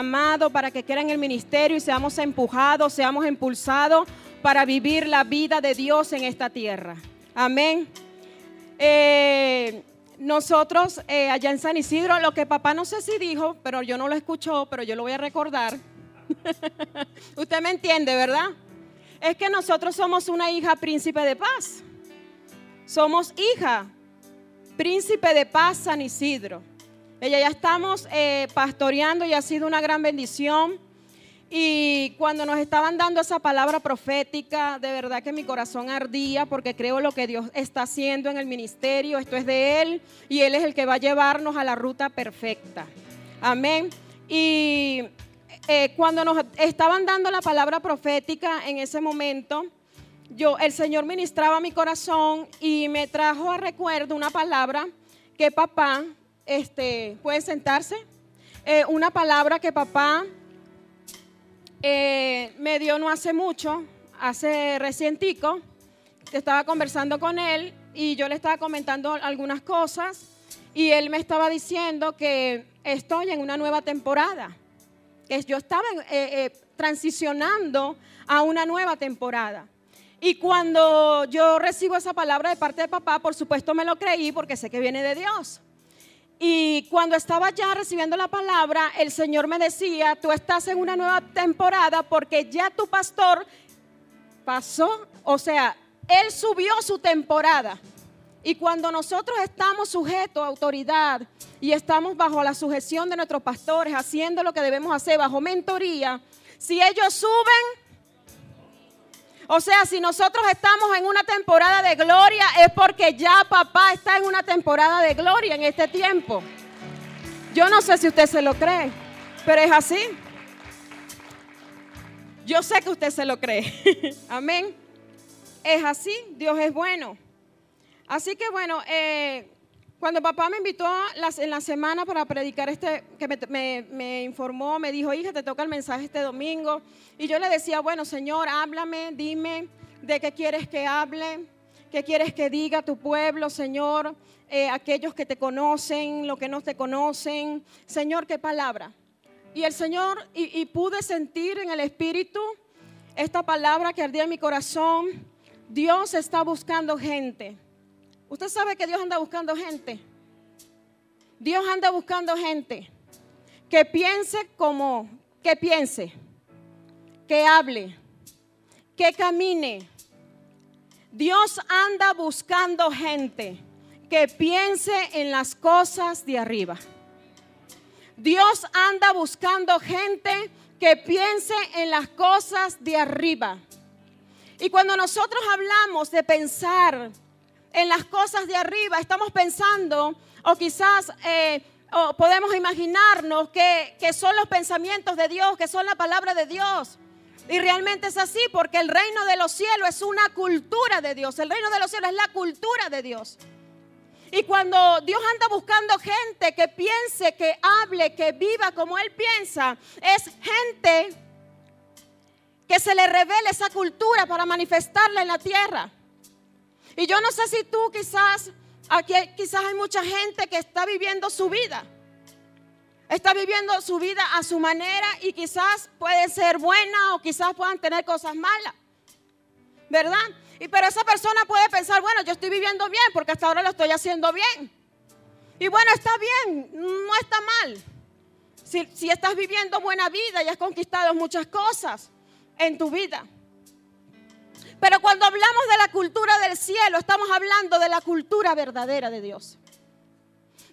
llamado para que quieran el ministerio y seamos empujados, seamos impulsados para vivir la vida de Dios en esta tierra. Amén. Eh, nosotros eh, allá en San Isidro, lo que papá no sé si dijo, pero yo no lo escuchó, pero yo lo voy a recordar. Usted me entiende, ¿verdad? Es que nosotros somos una hija príncipe de paz. Somos hija príncipe de paz San Isidro. Ella ya estamos eh, pastoreando y ha sido una gran bendición. Y cuando nos estaban dando esa palabra profética, de verdad que mi corazón ardía porque creo lo que Dios está haciendo en el ministerio. Esto es de Él y Él es el que va a llevarnos a la ruta perfecta. Amén. Y eh, cuando nos estaban dando la palabra profética en ese momento, yo, el Señor ministraba mi corazón y me trajo a recuerdo una palabra que papá, este, puede sentarse, eh, una palabra que papá eh, me dio no hace mucho, hace recientico, estaba conversando con él y yo le estaba comentando algunas cosas y él me estaba diciendo que estoy en una nueva temporada, que yo estaba eh, transicionando a una nueva temporada. Y cuando yo recibo esa palabra de parte de papá, por supuesto me lo creí porque sé que viene de Dios. Y cuando estaba ya recibiendo la palabra, el Señor me decía, tú estás en una nueva temporada porque ya tu pastor pasó, o sea, él subió su temporada. Y cuando nosotros estamos sujetos a autoridad y estamos bajo la sujeción de nuestros pastores, haciendo lo que debemos hacer, bajo mentoría, si ellos suben, o sea, si nosotros estamos en una temporada de gloria es porque ya papá está en una temporada de gloria en este tiempo. Yo no sé si usted se lo cree, pero es así. Yo sé que usted se lo cree. Amén. Es así, Dios es bueno. Así que bueno, eh, cuando papá me invitó en la semana para predicar este, que me, informó, me dijo, hija, te toca el mensaje este domingo. Y yo le decía, bueno, Señor, háblame, dime de qué quieres que hable, qué quieres que diga tu pueblo, Señor, eh, aquellos que te conocen, los que no te conocen. Señor, qué palabra. Y el Señor, y, y pude sentir en el Espíritu esta palabra que ardía en mi corazón. Dios está buscando gente Usted sabe que Dios anda buscando gente. Dios anda buscando gente que piense como, que piense, que hable, que camine. Dios anda buscando gente que piense en las cosas de arriba. Dios anda buscando gente que piense en las cosas de arriba. Y cuando nosotros hablamos de pensar en las cosas de arriba, estamos pensando, o quizás eh, podemos imaginarnos que, que son los pensamientos de Dios, que son la palabra de Dios. Y realmente es así, porque el reino de los cielos es una cultura de Dios. El reino de los cielos es la cultura de Dios. Y cuando Dios anda buscando gente que piense, que hable, que viva como Él piensa, es gente que se le revele esa cultura para manifestarla en la tierra. Y yo no sé si tú quizás, aquí quizás hay mucha gente que está viviendo su vida. Está viviendo su vida a su manera y quizás puede ser buena o quizás puedan tener cosas malas. ¿Verdad? Y pero esa persona puede pensar, bueno, yo estoy viviendo bien porque hasta ahora lo estoy haciendo bien. Y bueno, está bien, no está mal. Si, si estás viviendo buena vida y has conquistado muchas cosas en tu vida. Pero cuando hablamos de la cultura del cielo, estamos hablando de la cultura verdadera de Dios.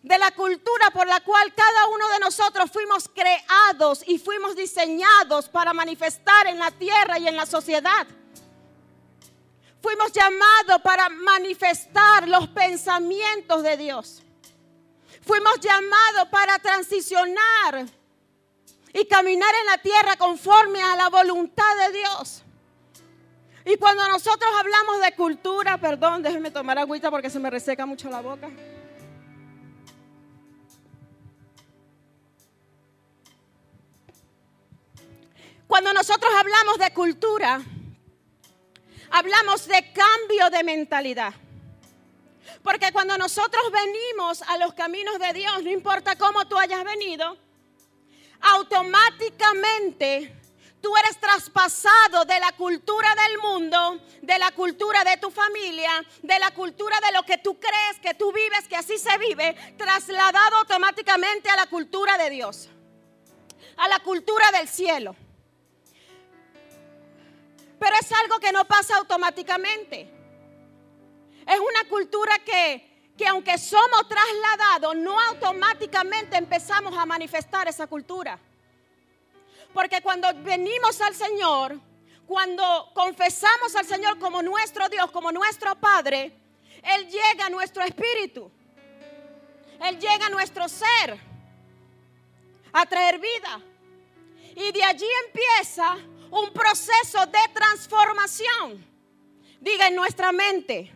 De la cultura por la cual cada uno de nosotros fuimos creados y fuimos diseñados para manifestar en la tierra y en la sociedad. Fuimos llamados para manifestar los pensamientos de Dios. Fuimos llamados para transicionar y caminar en la tierra conforme a la voluntad de Dios. Y cuando nosotros hablamos de cultura, perdón, déjenme tomar agüita porque se me reseca mucho la boca. Cuando nosotros hablamos de cultura, hablamos de cambio de mentalidad. Porque cuando nosotros venimos a los caminos de Dios, no importa cómo tú hayas venido, automáticamente tú eres traspasado de la cultura del mundo, de la cultura de tu familia, de la cultura de lo que tú crees que tú vives, que así se vive, trasladado automáticamente a la cultura de Dios, a la cultura del cielo. Pero es algo que no pasa automáticamente. Es una cultura que, que aunque somos trasladados, no automáticamente empezamos a manifestar esa cultura. Porque cuando venimos al Señor, cuando confesamos al Señor como nuestro Dios, como nuestro Padre, Él llega a nuestro espíritu. Él llega a nuestro ser a traer vida. Y de allí empieza un proceso de transformación. Diga en nuestra mente.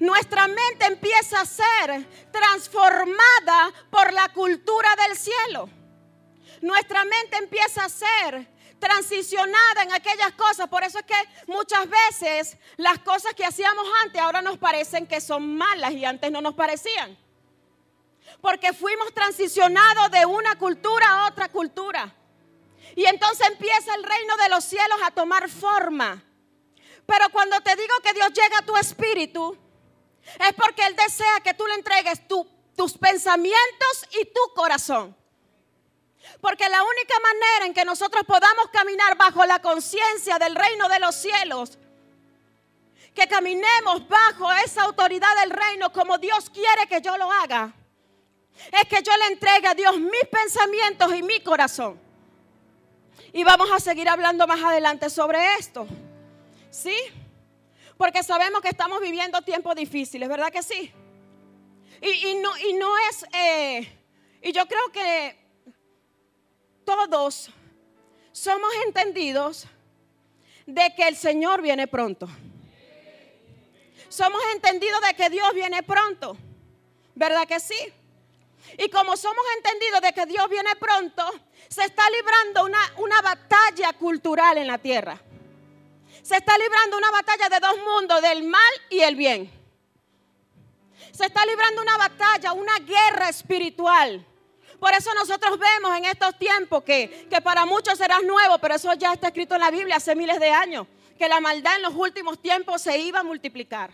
Nuestra mente empieza a ser transformada por la cultura del cielo. Nuestra mente empieza a ser transicionada en aquellas cosas. Por eso es que muchas veces las cosas que hacíamos antes ahora nos parecen que son malas y antes no nos parecían. Porque fuimos transicionados de una cultura a otra cultura. Y entonces empieza el reino de los cielos a tomar forma. Pero cuando te digo que Dios llega a tu espíritu, es porque Él desea que tú le entregues tus pensamientos y tu corazón. Porque la única manera en que nosotros podamos caminar bajo la conciencia del reino de los cielos, que caminemos bajo esa autoridad del reino como Dios quiere que yo lo haga, es que yo le entregue a Dios mis pensamientos y mi corazón. Y vamos a seguir hablando más adelante sobre esto. ¿Sí? Porque sabemos que estamos viviendo tiempos difíciles, ¿verdad que sí? Y, no, y no, es, eh, y yo creo que todos somos entendidos de que el Señor viene pronto. Somos entendidos de que Dios viene pronto, ¿verdad que sí? Y como somos entendidos de que Dios viene pronto, se está librando una, una batalla cultural en la tierra. Se está librando una batalla de dos mundos, del mal y el bien. Se está librando una batalla, una guerra espiritual. Por eso nosotros vemos en estos tiempos que, que para muchos será nuevo, pero eso ya está escrito en la Biblia hace miles de años, que la maldad en los últimos tiempos se iba a multiplicar.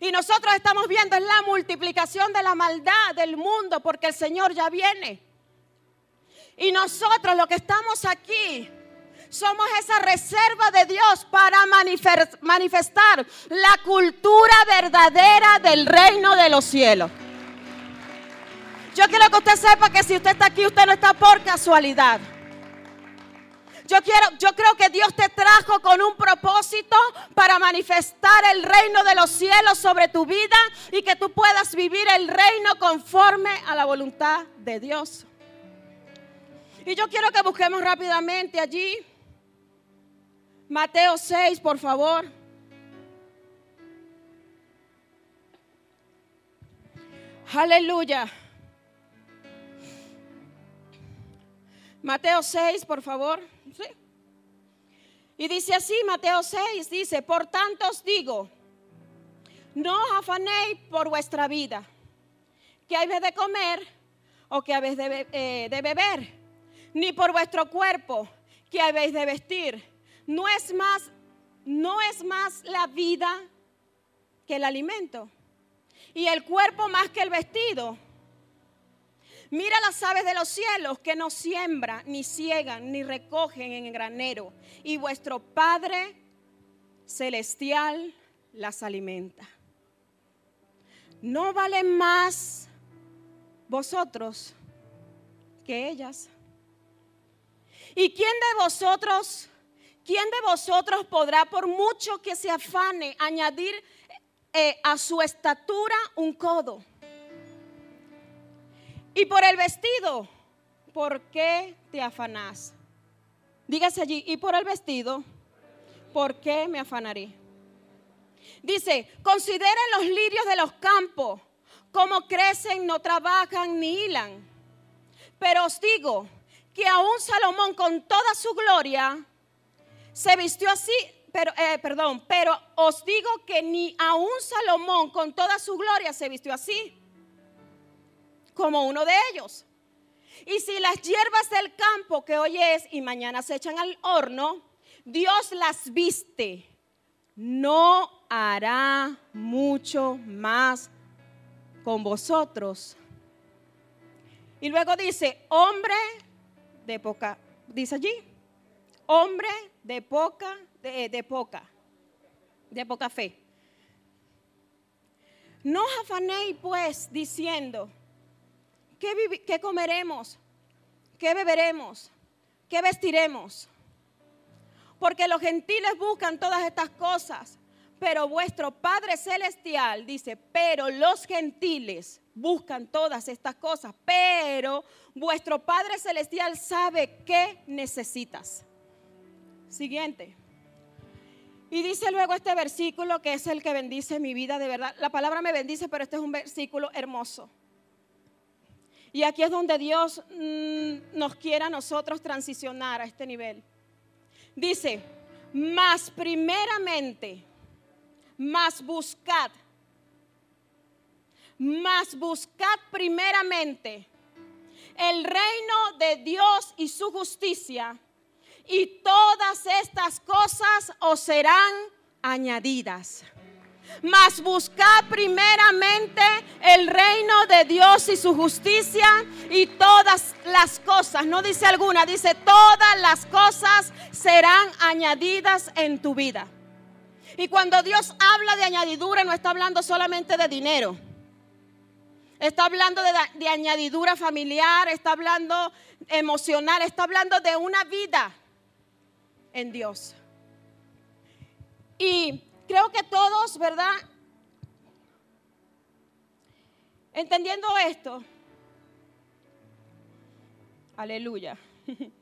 Y nosotros estamos viendo la multiplicación de la maldad del mundo porque el Señor ya viene. Y nosotros lo que estamos aquí somos esa reserva de Dios para manifestar la cultura verdadera del reino de los cielos. Yo quiero que usted sepa que si usted está aquí, usted no está por casualidad. Yo quiero, yo creo que Dios te trajo con un propósito para manifestar el reino de los cielos sobre tu vida y que tú puedas vivir el reino conforme a la voluntad de Dios. Y yo quiero que busquemos rápidamente allí Mateo 6, por favor. Aleluya. Mateo 6, por favor. Y dice así, Mateo 6, dice, por tanto os digo, no afanéis por vuestra vida, que habéis de comer o que habéis de, eh, de beber, ni por vuestro cuerpo, que habéis de vestir. No es más, no es más la vida que el alimento, y el cuerpo más que el vestido. Mira las aves de los cielos que no siembran, ni ciegan, ni recogen en el granero. Y vuestro Padre celestial las alimenta. ¿No valen más vosotros que ellas? ¿Y quién de vosotros, quién de vosotros podrá, por mucho que se afane, añadir eh, a su estatura un codo? Y por el vestido, ¿por qué te afanás? Dígase allí, y por el vestido, ¿por qué me afanaré? Dice, consideren los lirios de los campos, cómo crecen, no trabajan ni hilan. Pero os digo que aún Salomón con toda su gloria se vistió así, pero, eh, perdón, pero os digo que ni aún Salomón con toda su gloria se vistió así como uno de ellos. Y si las hierbas del campo que hoy es y mañana se echan al horno, Dios las viste, no hará mucho más con vosotros. Y luego dice, hombre de poca, dice allí, hombre de poca, de, poca, de poca fe. No afanéis pues diciendo, ¿qué, ¿qué comeremos? ¿Qué beberemos? ¿Qué vestiremos? Porque los gentiles buscan todas estas cosas, pero vuestro Padre Celestial dice, pero los gentiles buscan todas estas cosas, pero vuestro Padre Celestial sabe qué necesitas. Siguiente. Y dice luego este versículo que es el que bendice mi vida de verdad. La palabra me bendice, pero este es un versículo hermoso. Y aquí es donde Dios mm, nos quiere a nosotros transicionar a este nivel. Dice, más primeramente, más buscad, más buscad primeramente el reino de Dios y su justicia, y todas estas cosas os serán añadidas. Mas buscad primeramente el reino de Dios y su justicia y todas las cosas, no dice alguna, dice todas las cosas serán añadidas en tu vida. Y cuando Dios habla de añadidura, no está hablando solamente de dinero. Está hablando de, de añadidura familiar, está hablando emocional, está hablando de una vida en Dios. Y creo que todos, ¿verdad? Entendiendo esto, aleluya.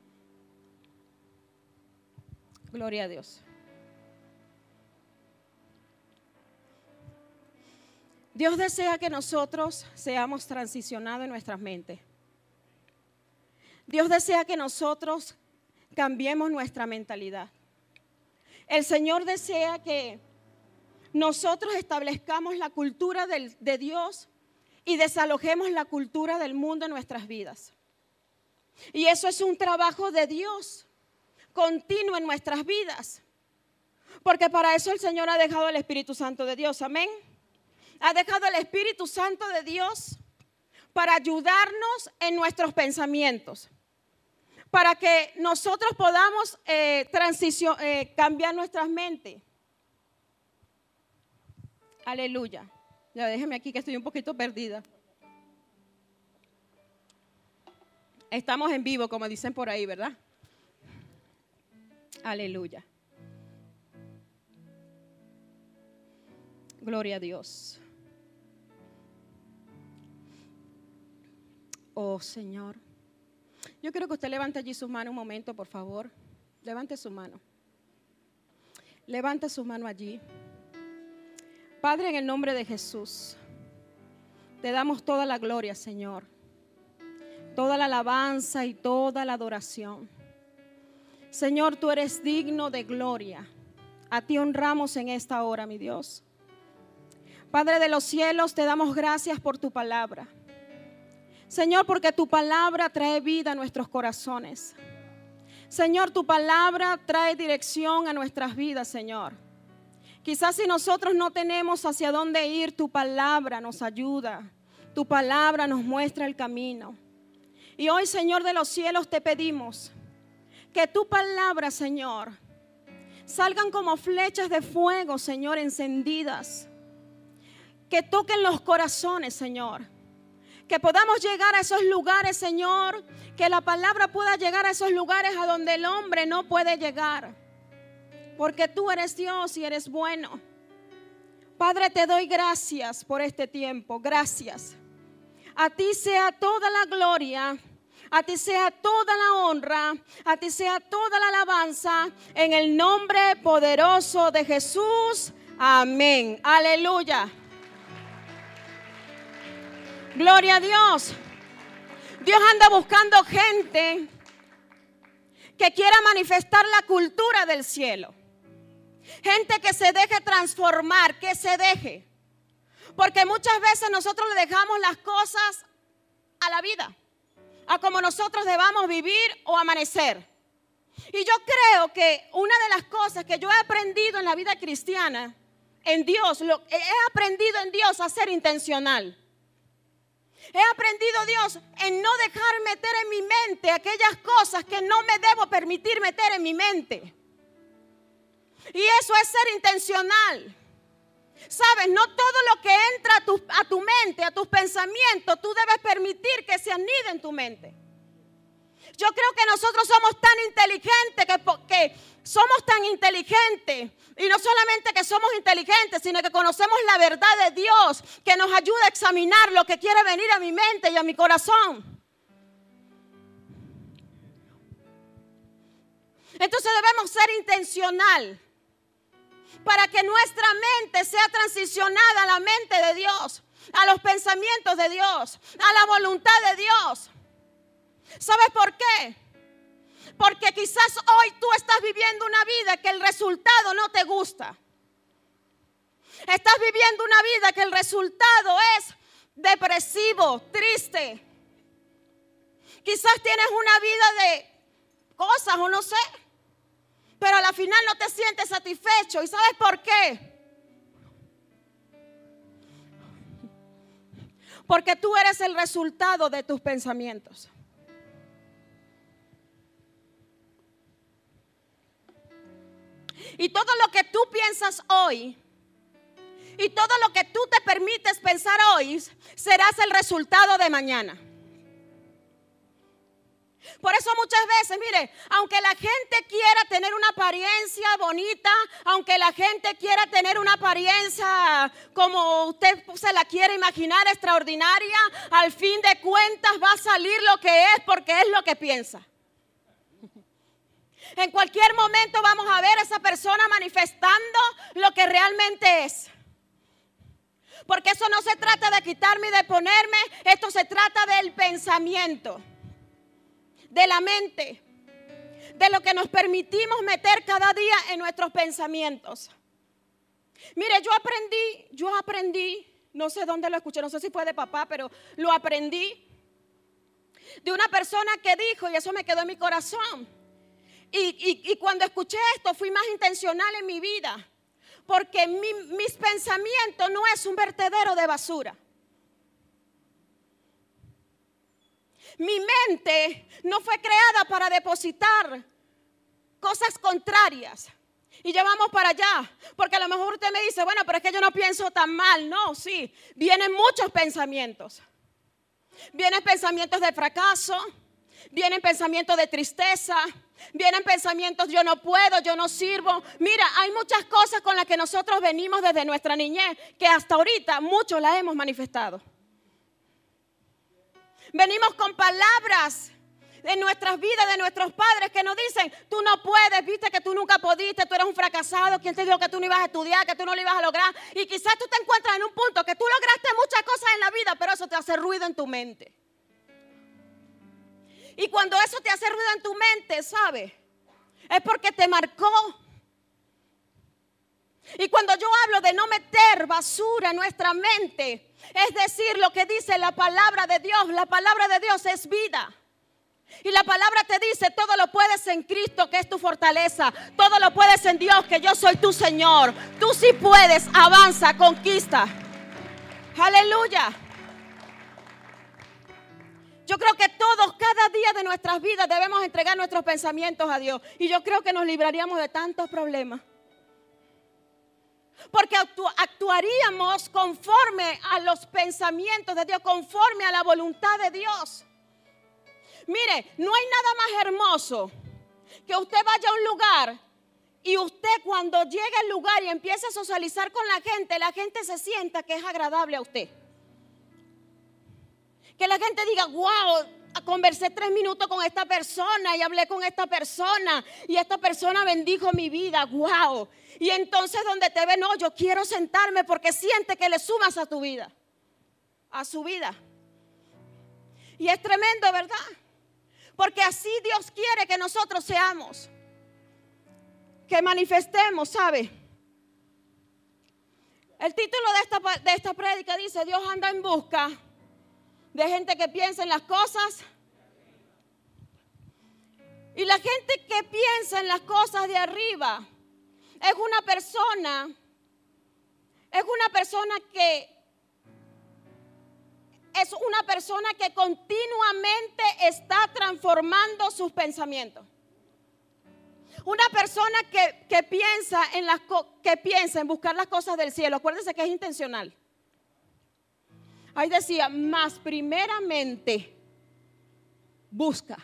Gloria a Dios. Dios desea que nosotros seamos transicionados en nuestras mentes. Dios desea que nosotros cambiemos nuestra mentalidad. El Señor desea que nosotros establezcamos la cultura de Dios y desalojemos la cultura del mundo en nuestras vidas. Y eso es un trabajo de Dios continuo en nuestras vidas. Porque para eso el Señor ha dejado el Espíritu Santo de Dios. Amén. Ha dejado el Espíritu Santo de Dios para ayudarnos en nuestros pensamientos para que nosotros podamos eh, eh, cambiar nuestras mentes. Aleluya. Ya déjeme aquí que estoy un poquito perdida. Estamos en vivo, como dicen por ahí, ¿verdad? Aleluya. Gloria a Dios. Oh Señor. Yo quiero que usted levante allí su mano un momento, por favor. Levante su mano. Levante su mano allí. Padre, en el nombre de Jesús, te damos toda la gloria, Señor. Toda la alabanza y toda la adoración. Señor, tú eres digno de gloria. A ti honramos en esta hora, mi Dios. Padre de los cielos, te damos gracias por tu palabra. Señor, porque tu palabra trae vida a nuestros corazones. Señor, tu palabra trae dirección a nuestras vidas, Señor. Quizás si nosotros no tenemos hacia dónde ir, tu palabra nos ayuda. Tu palabra nos muestra el camino. Y hoy, Señor de los cielos, te pedimos que tu palabra, Señor, salgan como flechas de fuego, Señor, encendidas. Que toquen los corazones, Señor que podamos llegar a esos lugares, Señor, que la palabra pueda llegar a esos lugares a donde el hombre no puede llegar. Porque tú eres Dios y eres bueno. Padre, te doy gracias por este tiempo. Gracias. A ti sea toda la gloria. A ti sea toda la honra, a ti sea toda la alabanza, en el nombre poderoso de Jesús. Amén. Aleluya. Gloria a Dios. Dios anda buscando gente que quiera manifestar la cultura del cielo. Gente que se deje transformar, que se deje. Porque muchas veces nosotros le dejamos las cosas a la vida. a cómo nosotros debamos vivir o amanecer. Y yo creo que una de las cosas que yo he aprendido en la vida cristiana, en Dios, lo, he aprendido en Dios a ser intencional. He aprendido, Dios, en no dejar meter en mi mente aquellas cosas que no me debo permitir meter en mi mente. Y eso es ser intencional. Sabes, no todo lo que entra a tu, a tu, mente, a tus pensamientos, tú debes permitir que se anide en tu mente. Yo creo que nosotros somos tan inteligentes que, que somos tan inteligentes. Y no solamente que somos inteligentes, sino que conocemos la verdad de Dios que nos ayuda a examinar lo que quiere venir a mi mente y a mi corazón. Entonces debemos ser intencional para que nuestra mente sea transicionada a la mente de Dios, a los pensamientos de Dios, a la voluntad de Dios. ¿Sabes por qué? Porque quizás hoy tú estás viviendo una vida que el resultado no te gusta. Estás viviendo una vida que el resultado es depresivo, triste. Quizás tienes una vida de cosas o no sé, pero a la final no te sientes satisfecho. ¿Y sabes por qué? Porque tú eres el resultado de tus pensamientos. Y todo lo que tú piensas hoy y todo lo que tú te permites pensar hoy serás el resultado de mañana. Por eso muchas veces, mire, aunque la gente quiera tener una apariencia bonita, aunque la gente quiera tener una apariencia como usted se la quiere imaginar extraordinaria, al fin de cuentas va a salir lo que es porque es lo que piensa. En cualquier momento vamos a ver a esa persona manifestando lo que realmente es. Porque eso no se trata de quitarme y de ponerme, esto se trata del pensamiento, de la mente, de lo que nos permitimos meter cada día en nuestros pensamientos. Mire, yo aprendí, yo aprendí, no sé dónde lo escuché, no sé si fue de papá, pero lo aprendí de una persona que dijo, y eso me quedó en mi corazón, y, cuando escuché esto fui más intencional en mi vida, porque mis pensamientos no es un vertedero de basura. Mi mente no fue creada para depositar cosas contrarias. Y llevamos para allá. Porque a lo mejor usted me dice, bueno, pero es que yo no pienso tan mal. No, sí. Vienen muchos pensamientos. Vienen pensamientos de fracaso. Vienen pensamientos de tristeza. Vienen pensamientos, yo no puedo, yo no sirvo. Mira, hay muchas cosas con las que nosotros venimos desde nuestra niñez que hasta ahorita muchos las hemos manifestado. Venimos con palabras de nuestras vidas, de nuestros padres que nos dicen, tú no puedes, viste que tú nunca pudiste, tú eres un fracasado, ¿quién te dijo que tú no ibas a estudiar, que tú no lo ibas a lograr? Y quizás tú te encuentras en un punto que tú lograste muchas cosas en la vida, pero eso te hace ruido en tu mente. Y cuando eso te hace ruido en tu mente, ¿sabes? Es porque te marcó. Y cuando yo hablo de no meter basura en nuestra mente, es decir, lo que dice la palabra de Dios, la palabra de Dios es vida. Y la palabra te dice, todo lo puedes en Cristo, que es tu fortaleza. Todo lo puedes en Dios, que yo soy tu Señor. Tú sí puedes, avanza, conquista. Aleluya. Yo creo que todos, cada día de nuestras vidas, debemos entregar nuestros pensamientos a Dios. Y yo creo que nos libraríamos de tantos problemas. Porque actuaríamos conforme a los pensamientos de Dios, conforme a la voluntad de Dios. Mire, no hay nada más hermoso que usted vaya a un lugar y usted cuando llegue al lugar y empiece a socializar con la gente, la gente se sienta que es agradable a usted. Que la gente diga, wow, conversé tres minutos con esta persona y hablé con esta persona y esta persona bendijo mi vida, wow. Y entonces donde te ve, no, yo quiero sentarme porque siente que le sumas a tu vida, a su vida. Y es tremendo, ¿verdad? Porque así Dios quiere que nosotros seamos, que manifestemos, ¿sabe? El título de esta, de esta prédica dice, Dios anda en busca de gente que piensa en las cosas Y la gente que piensa en las cosas de arriba es una persona, es una persona que es una persona que continuamente está transformando sus pensamientos. Una persona que, piensa en las que piensa en buscar las cosas del cielo, acuérdense que es intencional. Ahí decía, más primeramente busca.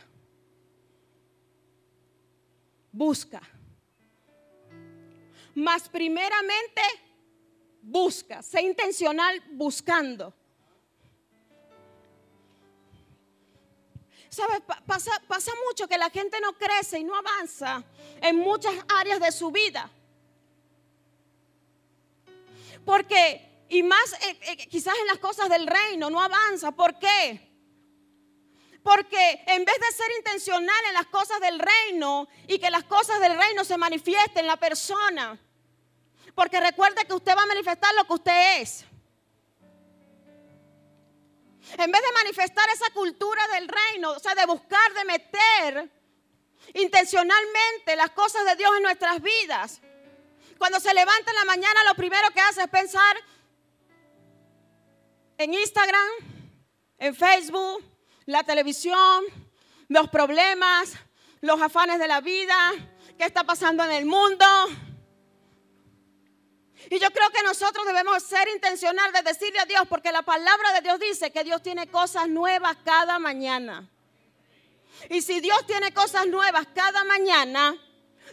Busca. Más primeramente busca. Sé intencional buscando. ¿Sabes? Pasa, pasa mucho que la gente no crece y no avanza en muchas áreas de su vida. Porque, y más eh, eh, quizás en las cosas del reino, no avanza. ¿Por qué? Porque en vez de ser intencional en las cosas del reino y que las cosas del reino se manifiesten en la persona, porque recuerde que usted va a manifestar lo que usted es. En vez de manifestar esa cultura del reino, o sea, de buscar, de meter intencionalmente las cosas de Dios en nuestras vidas. Cuando se levanta en la mañana, lo primero que hace es pensar en Instagram, en Facebook, la televisión, los problemas, los afanes de la vida, qué está pasando en el mundo. Y yo creo que nosotros debemos ser intencionales de decirle a Dios, porque la palabra de Dios dice que Dios tiene cosas nuevas cada mañana. Y si Dios tiene cosas nuevas cada mañana,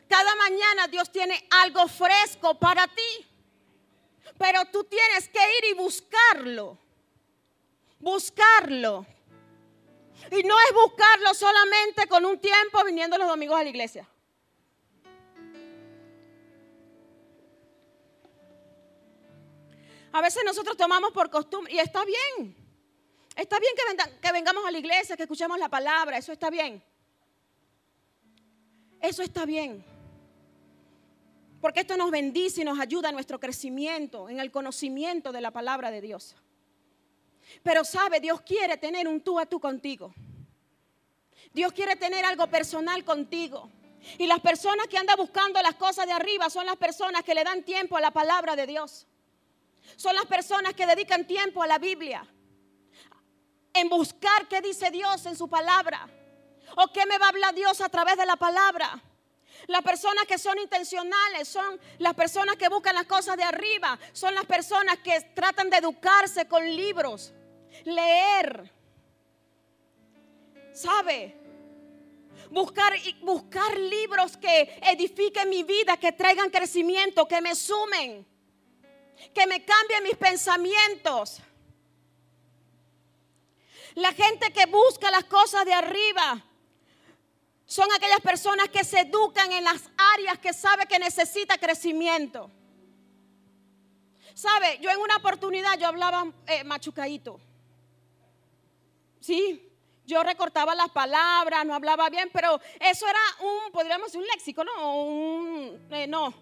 cada mañana Dios tiene algo fresco para ti. Pero tú tienes que ir y buscarlo. Buscarlo. Y no es buscarlo solamente con un tiempo viniendo los domingos a la iglesia. A veces nosotros tomamos por costumbre, y está bien, está bien que, vengamos a la iglesia, que escuchemos la palabra, eso está bien. Eso está bien. Porque esto nos bendice y nos ayuda en nuestro crecimiento, en el conocimiento de la palabra de Dios. Pero sabe, Dios quiere tener un tú a tú contigo. Dios quiere tener algo personal contigo. Y las personas que andan buscando las cosas de arriba son las personas que le dan tiempo a la palabra de Dios. Son las personas que dedican tiempo a la Biblia, en buscar qué dice Dios en su palabra, o qué me va a hablar Dios a través de la palabra. Las personas que son intencionales son las personas que buscan las cosas de arriba, son las personas que tratan de educarse con libros, leer. ¿Sabe? Buscar, buscar libros que edifiquen mi vida, que traigan crecimiento, que me sumen que me cambie mis pensamientos. La gente que busca las cosas de arriba son aquellas personas que se educan en las áreas que sabe que necesita crecimiento. ¿Sabe? Yo en una oportunidad yo hablaba eh, machucadito. Sí, yo recortaba las palabras, no hablaba bien, pero eso era un, podríamos decir, un léxico, ¿no? Un, eh, no,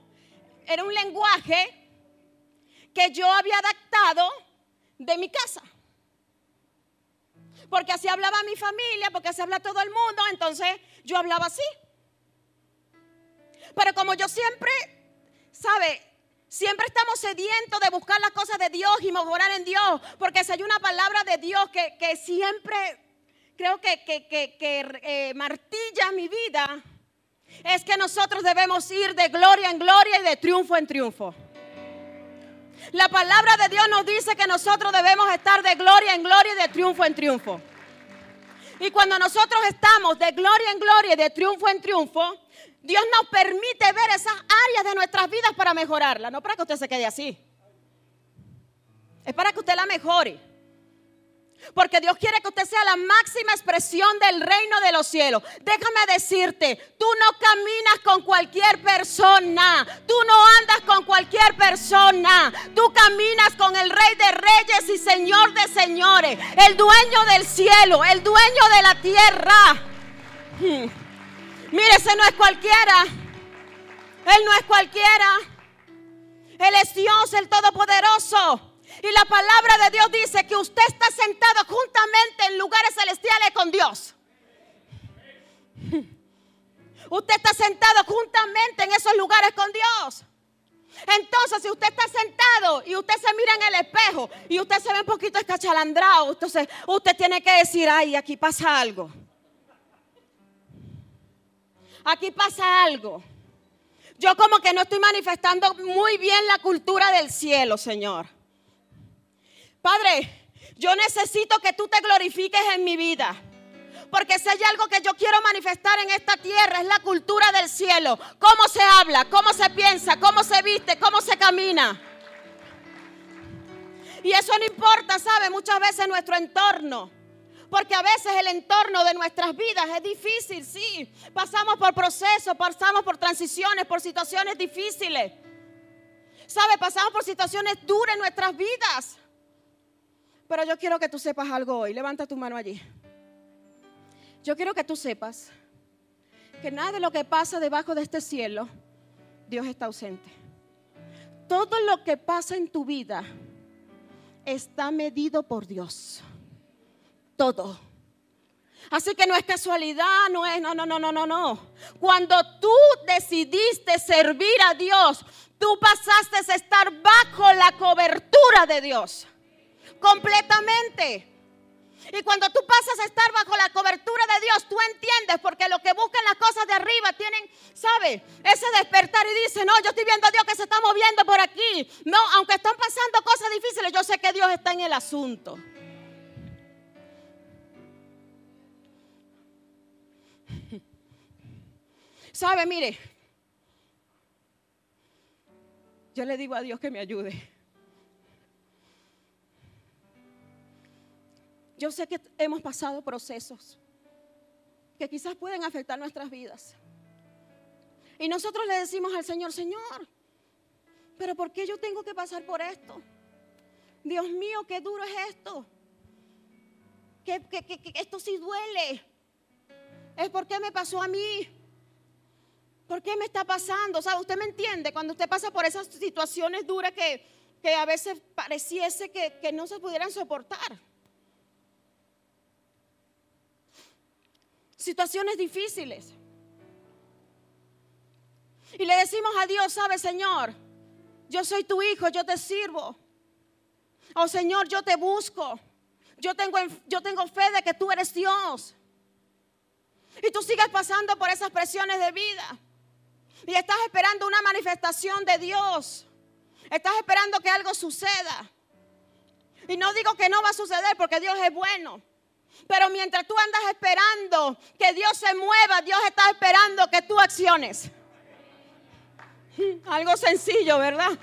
era un lenguaje que yo había adaptado de mi casa. Porque así hablaba mi familia, porque así habla todo el mundo, entonces yo hablaba así. Pero como yo siempre, ¿sabe? Siempre estamos sedientos de buscar las cosas de Dios y mejorar en Dios, porque si hay una palabra de Dios que, siempre creo que, que, eh, martilla mi vida, es que nosotros debemos ir de gloria en gloria y de triunfo en triunfo. La palabra de Dios nos dice que nosotros debemos estar de gloria en gloria y de triunfo en triunfo. Y cuando nosotros estamos de gloria en gloria y de triunfo en triunfo, Dios nos permite ver esas áreas de nuestras vidas para mejorarla. No para que usted se quede así. Es para que usted la mejore. Porque Dios quiere que usted sea la máxima expresión del reino de los cielos. Déjame decirte, tú no caminas con cualquier persona. Tú no andas con cualquier persona. Tú caminas con el rey de reyes y señor de señores. El dueño del cielo, el dueño de la tierra. Hmm. Mire, ese no es cualquiera. Él no es cualquiera. Él es Dios, el Todopoderoso. Y la palabra de Dios dice que usted está sentado juntamente en lugares celestiales con Dios. Usted está sentado juntamente en esos lugares con Dios. Entonces, si usted está sentado y usted se mira en el espejo y usted se ve un poquito escachalandrado, entonces usted tiene que decir, ay, aquí pasa algo. Aquí pasa algo. Yo como que no estoy manifestando muy bien la cultura del cielo, Señor. Padre, yo necesito que tú te glorifiques en mi vida. Porque si hay algo que yo quiero manifestar en esta tierra es la cultura del cielo. Cómo se habla, cómo se piensa, cómo se viste, cómo se camina. Y eso no importa, ¿sabe? Muchas veces nuestro entorno. Porque a veces el entorno de nuestras vidas es difícil, sí. Pasamos por procesos, pasamos por transiciones, por situaciones difíciles. ¿Sabe? Pasamos por situaciones duras en nuestras vidas. Pero yo quiero que tú sepas algo hoy. Levanta tu mano allí. Yo quiero que tú sepas que nada de lo que pasa debajo de este cielo, Dios está ausente. Todo lo que pasa en tu vida está medido por Dios. Todo. Así que no es casualidad, no es, no, no, no, no, no. Cuando tú decidiste servir a Dios, tú pasaste a estar bajo la cobertura de Dios. Completamente. Y cuando tú pasas a estar bajo la cobertura de Dios, tú entiendes, porque los que buscan las cosas de arriba tienen, ¿sabe? Ese despertar y dicen, no, yo estoy viendo a Dios que se está moviendo por aquí. No, aunque están pasando cosas difíciles, yo sé que Dios está en el asunto. ¿Sabe? Mire, yo le digo a Dios que me ayude. Yo sé que hemos pasado procesos que quizás pueden afectar nuestras vidas. Y nosotros le decimos al Señor, Señor, pero ¿por qué yo tengo que pasar por esto? Dios mío, qué duro es esto. Que, esto sí duele. Es porque me pasó a mí. ¿Por qué me está pasando? O sea, usted me entiende cuando usted pasa por esas situaciones duras que, que a veces pareciese que, que no se pudieran soportar. Situaciones difíciles. Y le decimos a Dios, sabe Señor, yo soy tu hijo, yo te sirvo. Oh Señor, yo te busco. Yo tengo, yo tengo fe de que tú eres Dios. Y tú sigues pasando por esas presiones de vida. Y estás esperando una manifestación de Dios. Estás esperando que algo suceda. Y no digo que no va a suceder porque Dios es bueno. Pero mientras tú andas esperando que Dios se mueva, Dios está esperando que tú acciones. Algo sencillo, ¿verdad?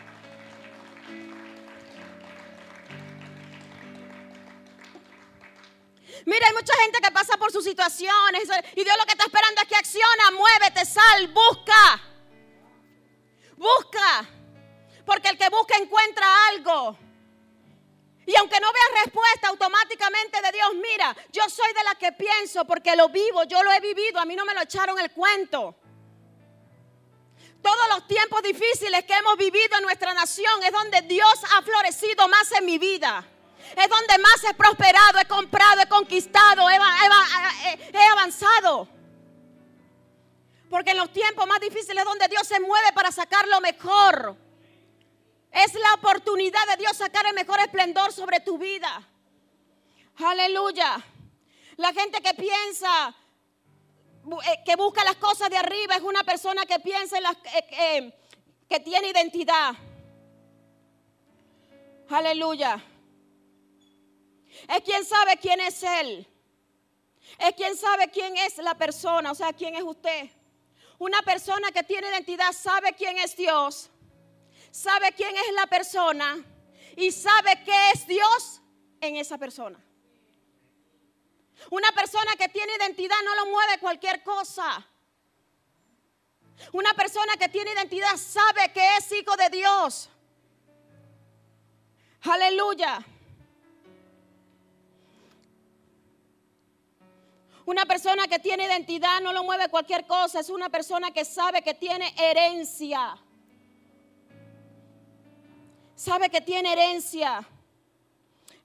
Mira, hay mucha gente que pasa por sus situaciones y Dios lo que está esperando es que acciona, muévete, sal, busca. Busca. Porque el que busca encuentra algo. Y aunque no vea respuesta automáticamente de Dios, mira, yo soy de la que pienso porque lo vivo, yo lo he vivido, a mí no me lo echaron el cuento. Todos los tiempos difíciles que hemos vivido en nuestra nación es donde Dios ha florecido más en mi vida. Es donde más he prosperado, he comprado, he conquistado, he, he avanzado. Porque en los tiempos más difíciles es donde Dios se mueve para sacar lo mejor. Es la oportunidad de Dios sacar el mejor esplendor sobre tu vida. Aleluya. La gente que piensa, eh, que busca las cosas de arriba, es una persona que piensa en las, eh, eh, que tiene identidad. Aleluya. Es quien sabe quién es Él. Es quien sabe quién es la persona, o sea, quién es usted. Una persona que tiene identidad sabe quién es Dios sabe quién es la persona y sabe qué es Dios en esa persona. Una persona que tiene identidad no lo mueve cualquier cosa. Una persona que tiene identidad sabe que es hijo de Dios. Aleluya. Una persona que tiene identidad no lo mueve cualquier cosa. Es una persona que sabe que tiene herencia sabe que tiene herencia.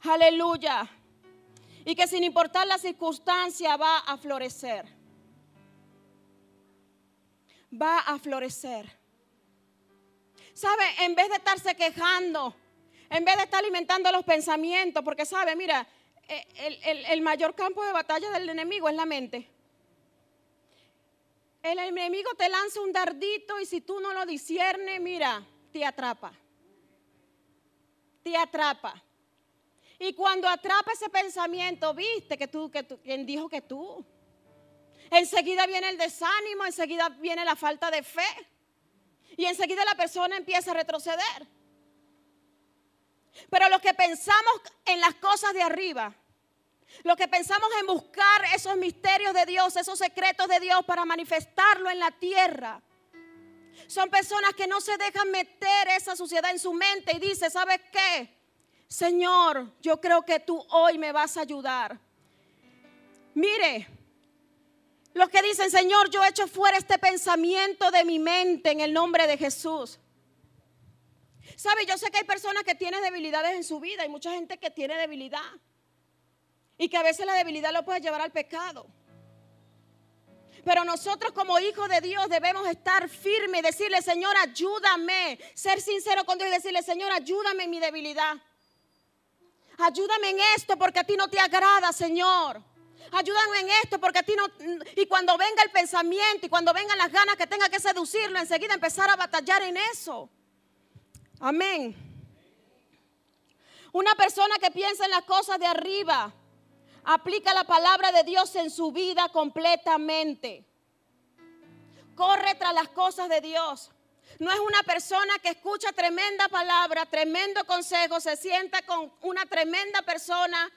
Aleluya. Y que sin importar la circunstancia va a florecer. va a florecer. ¿Sabe? En vez de estarse quejando, en vez de estar alimentando los pensamientos, porque sabe, mira, eh, el, mayor campo de batalla del enemigo es la mente. El enemigo te lanza un dardito y si tú no lo disiernes, mira, te atrapa. Te atrapa. Y cuando atrapa ese pensamiento, viste que tú, que tú, ¿quién dijo que tú? Enseguida viene el desánimo, enseguida viene la falta de fe. Y enseguida la persona empieza a retroceder. Pero lo que pensamos en las cosas de arriba, lo que pensamos en buscar esos misterios de Dios, esos secretos de Dios para manifestarlo en la tierra, son personas que no se dejan meter esa suciedad en su mente y dice, ¿sabes qué? Señor, yo creo que tú hoy me vas a ayudar. Mire, los que dicen, Señor, yo echo fuera este pensamiento de mi mente en el nombre de Jesús. ¿Sabe? Yo sé que hay personas que tienen debilidades en su vida. Hay mucha gente que tiene debilidad. Y que a veces la debilidad lo puede llevar al pecado. Pero nosotros como hijos de Dios debemos estar firmes y decirle, Señor, ayúdame. Ser sincero con Dios y decirle, Señor, ayúdame en mi debilidad. Ayúdame en esto porque a ti no te agrada, Señor. Ayúdame en esto porque a ti no... Y cuando venga el pensamiento y cuando vengan las ganas que tenga que seducirlo, enseguida empezar a batallar en eso. Amén. Una persona que piensa en las cosas de arriba, aplica la palabra de Dios en su vida completamente. Corre tras las cosas de Dios. No es una persona que escucha tremenda palabra, tremendo consejo, se sienta con una tremenda persona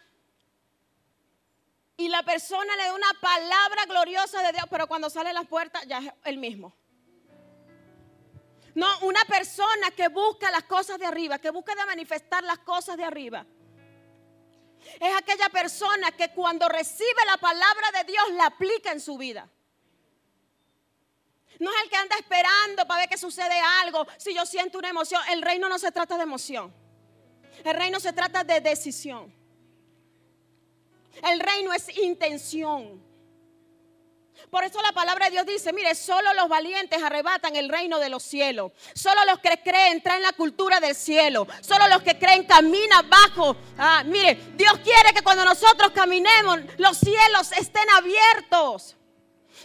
y la persona le da una palabra gloriosa de Dios, pero cuando sale a las puertas ya es el mismo. No, una persona que busca las cosas de arriba, que busca de manifestar las cosas de arriba. Es aquella persona que cuando recibe la palabra de Dios la aplica en su vida. No es el que anda esperando para ver que sucede algo. Si yo siento una emoción, el reino no se trata de emoción. El reino se trata de decisión. El reino es intención. Por eso la palabra de Dios dice, mire, solo los valientes arrebatan el reino de los cielos. Solo los que creen traen la cultura del cielo. Solo los que creen caminan bajo. Ah, mire, Dios quiere que cuando nosotros caminemos, los cielos estén abiertos.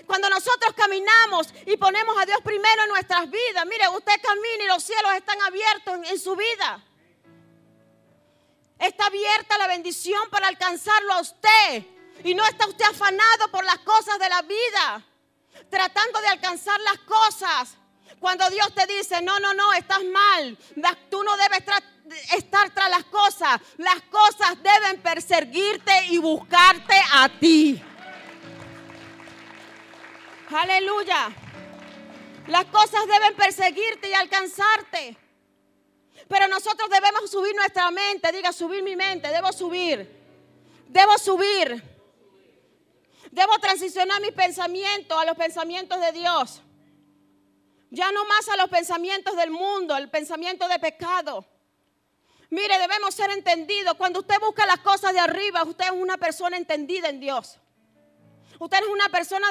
Cuando nosotros caminamos y ponemos a Dios primero en nuestras vidas, mire, usted camina y los cielos están abiertos en, en su vida. Está abierta la bendición para alcanzarlo a usted. Y no está usted afanado por las cosas de la vida, tratando de alcanzar las cosas. Cuando Dios te dice, no, no, no, estás mal, tú no debes estar tras las cosas, las cosas deben perseguirte y buscarte a ti. Aleluya. Las cosas deben perseguirte y alcanzarte. Pero nosotros debemos subir nuestra mente. Diga, subir mi mente. Debo subir. Debo subir. Debo transicionar mis pensamientos a los pensamientos de Dios. Ya no más a los pensamientos del mundo, el pensamiento de pecado. Mire, debemos ser entendidos. Cuando usted busca las cosas de arriba, usted es una persona entendida en Dios. Usted es una persona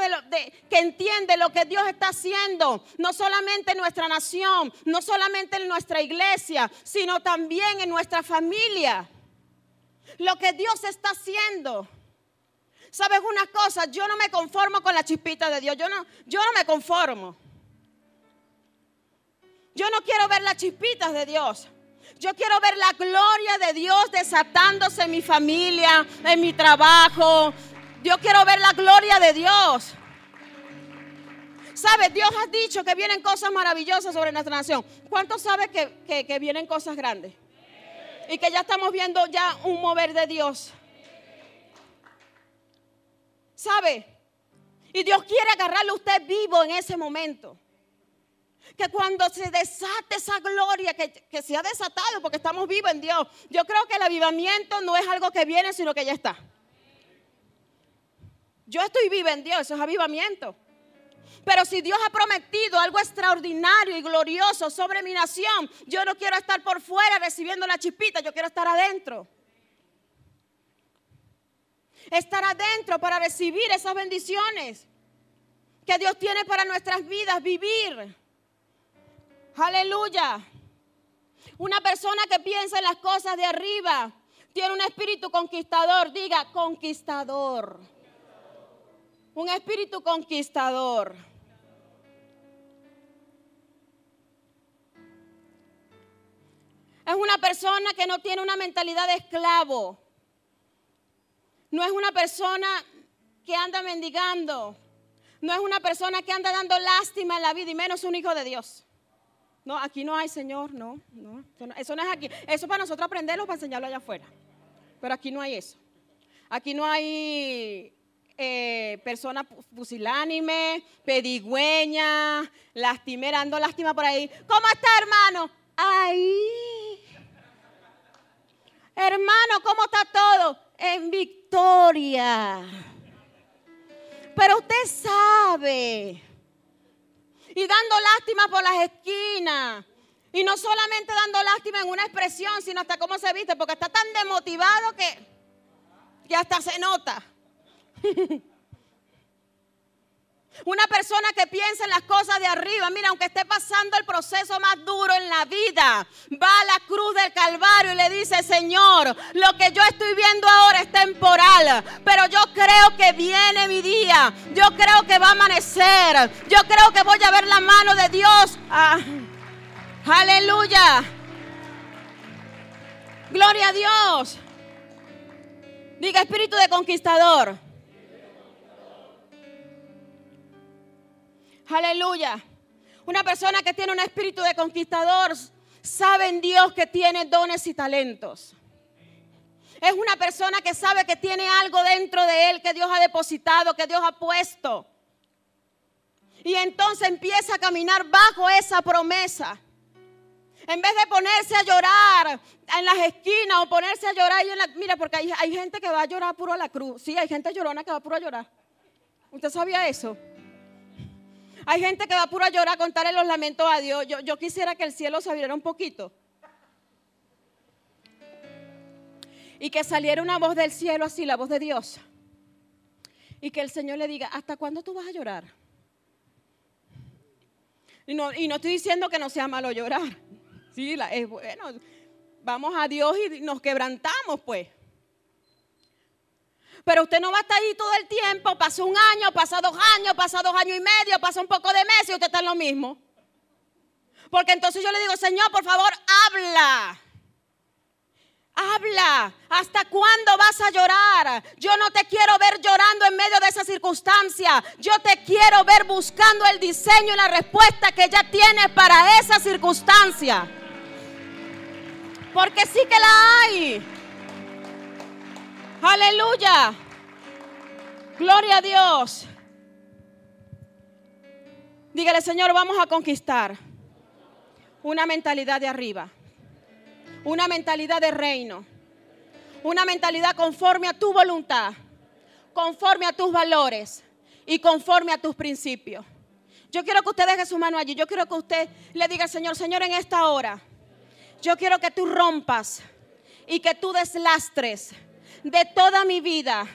que entiende lo que Dios está haciendo, no solamente en nuestra nación, no solamente en nuestra iglesia, sino también en nuestra familia. Lo que Dios está haciendo. ¿Sabes una cosa? Yo no me conformo con la chispita de Dios. Yo no, yo no me conformo. Yo no quiero ver las chispitas de Dios. Yo quiero ver la gloria de Dios desatándose en mi familia, en mi trabajo, yo quiero ver la gloria de Dios. ¿Sabe? Dios ha dicho que vienen cosas maravillosas sobre nuestra nación. ¿Cuántos sabe que, que vienen cosas grandes? Y que ya estamos viendo ya un mover de Dios. ¿Sabe? Y Dios quiere agarrarle a usted vivo en ese momento. Que cuando se desate esa gloria que, se ha desatado, porque estamos vivos en Dios, yo creo que el avivamiento no es algo que viene, sino que ya está. Yo estoy viva en Dios, eso es avivamiento. Pero si Dios ha prometido algo extraordinario y glorioso sobre mi nación, yo no quiero estar por fuera recibiendo la chispita, yo quiero estar adentro. Estar adentro para recibir esas bendiciones. que Dios tiene para nuestras vidas, vivir. Aleluya. Una persona que piensa en las cosas de arriba tiene un espíritu conquistador. Diga, conquistador. Un espíritu conquistador. Es una persona que no tiene una mentalidad de esclavo. No es una persona que anda mendigando. No es una persona que anda dando lástima en la vida y menos un hijo de Dios. No, aquí no hay Señor, no, no. Eso no es aquí. Eso para nosotros aprenderlo, para enseñarlo allá afuera. Pero aquí no hay eso. Aquí no hay eh, persona pusilánime, pedigüeña, lastimera, ando lástima por ahí. ¿Cómo está, hermano? Ahí. Hermano, ¿cómo está todo? En victoria. Pero usted sabe. Y dando lástima por las esquinas. Y no solamente dando lástima en una expresión, sino hasta cómo se viste, porque está tan demotivado que, que hasta se nota. Una persona que piensa en las cosas de arriba, mira, aunque esté pasando el proceso más duro en la vida, va a la cruz del Calvario y le dice, Señor, lo que yo estoy viendo ahora es temporal, pero yo creo que viene mi día, yo creo que va a amanecer, yo creo que voy a ver la mano de Dios. Ah, aleluya. Gloria a Dios. Diga espíritu de conquistador. Aleluya. Una persona que tiene un espíritu de conquistador sabe en Dios que tiene dones y talentos. Es una persona que sabe que tiene algo dentro de él que Dios ha depositado, que Dios ha puesto. Y entonces empieza a caminar bajo esa promesa. En vez de ponerse a llorar en las esquinas o ponerse a llorar en la... Mira, porque hay, hay gente que va a llorar puro a la cruz. Sí, hay gente llorona que va puro a llorar. ¿Usted sabía eso? Hay gente que va puro a llorar a contarle los lamentos a Dios. Yo, quisiera que el cielo se abriera un poquito. Y que saliera una voz del cielo así, la voz de Dios. Y que el Señor le diga, ¿hasta cuándo tú vas a llorar? Y no, y no estoy diciendo que no sea malo llorar. Sí, es bueno. Vamos a Dios y nos quebrantamos, pues. Pero usted no va a estar ahí todo el tiempo. Pasó un año, pasa dos años, pasa dos años y medio, pasa un poco de meses y usted está en lo mismo. Porque entonces yo le digo, Señor, por favor, habla. Habla. ¿Hasta cuándo vas a llorar? Yo no te quiero ver llorando en medio de esa circunstancia. Yo te quiero ver buscando el diseño y la respuesta que ya tienes para esa circunstancia. Porque sí que la hay. Aleluya. Gloria a Dios. Dígale, Señor, vamos a conquistar una mentalidad de arriba, una mentalidad de reino, una mentalidad conforme a tu voluntad, conforme a tus valores y conforme a tus principios. Yo quiero que usted deje su mano allí. Yo quiero que usted le diga, Señor, Señor, en esta hora, yo quiero que tú rompas y que tú deslastres de toda mi vida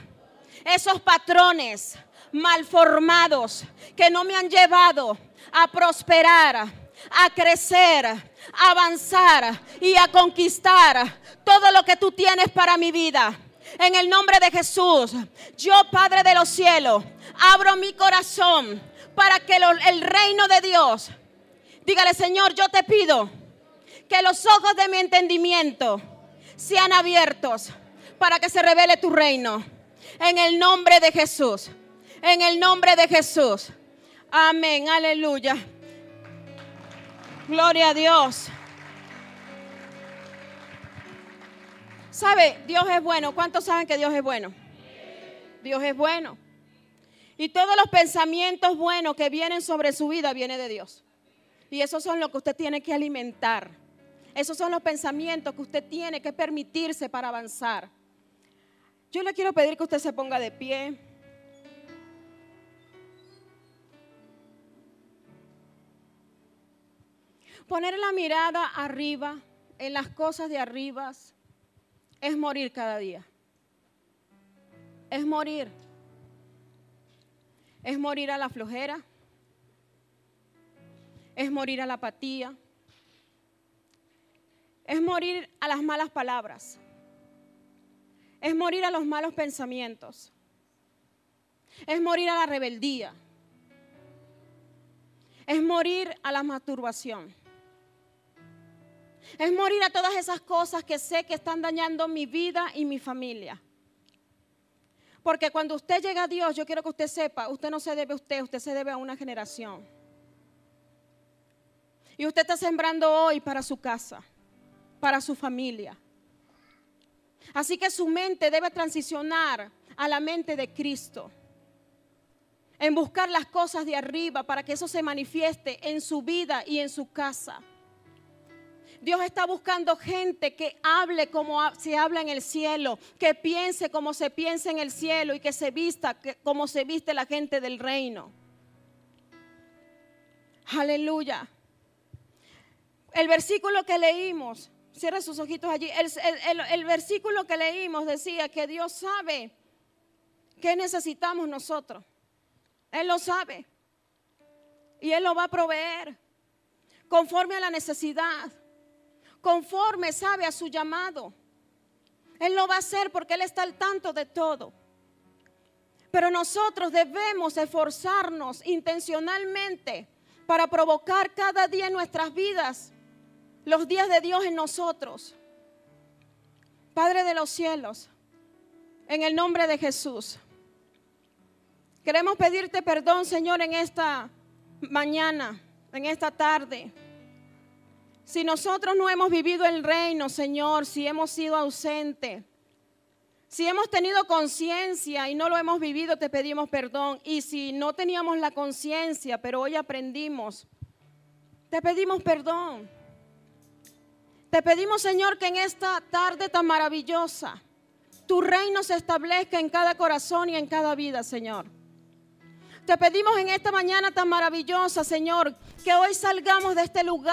esos patrones malformados que no me han llevado a prosperar, a crecer, a avanzar y a conquistar todo lo que tú tienes para mi vida. En el nombre de Jesús, yo Padre de los cielos, abro mi corazón para que el reino de Dios, dígale Señor, yo te pido que los ojos de mi entendimiento sean abiertos para que se revele tu reino. En el nombre de Jesús. En el nombre de Jesús. Amén. Aleluya. Gloria a Dios. ¿Sabe? Dios es bueno. ¿Cuántos saben que Dios es bueno? Dios es bueno. Y todos los pensamientos buenos que vienen sobre su vida vienen de Dios. Y esos son los que usted tiene que alimentar. Esos son los pensamientos que usted tiene que permitirse para avanzar. Yo le quiero pedir que usted se ponga de pie. Poner la mirada arriba, en las cosas de arriba, es morir cada día. Es morir. Es morir a la flojera. Es morir a la apatía. Es morir a las malas palabras. Es morir a los malos pensamientos. Es morir a la rebeldía. Es morir a la masturbación. Es morir a todas esas cosas que sé que están dañando mi vida y mi familia. Porque cuando usted llega a Dios, yo quiero que usted sepa, usted no se debe a usted, usted se debe a una generación. Y usted está sembrando hoy para su casa, para su familia. Así que su mente debe transicionar a la mente de Cristo. En buscar las cosas de arriba para que eso se manifieste en su vida y en su casa. Dios está buscando gente que hable como se habla en el cielo, que piense como se piensa en el cielo y que se vista como se viste la gente del reino. Aleluya. El versículo que leímos, cierra sus ojitos allí, el, versículo que leímos decía que Dios sabe qué necesitamos nosotros. Él lo sabe. Y Él lo va a proveer conforme a la necesidad conforme sabe a su llamado. Él lo va a hacer porque Él está al tanto de todo. Pero nosotros debemos esforzarnos intencionalmente para provocar cada día en nuestras vidas los días de Dios en nosotros. Padre de los cielos, en el nombre de Jesús, queremos pedirte perdón, Señor, en esta mañana, en esta tarde. Si nosotros no hemos vivido el reino, Señor, si hemos sido ausentes, si hemos tenido conciencia y no lo hemos vivido, te pedimos perdón. Y si no teníamos la conciencia, pero hoy aprendimos, te pedimos perdón. Te pedimos, Señor, que en esta tarde tan maravillosa, tu reino se establezca en cada corazón y en cada vida, Señor. Te pedimos en esta mañana tan maravillosa, Señor, que hoy salgamos de este lugar.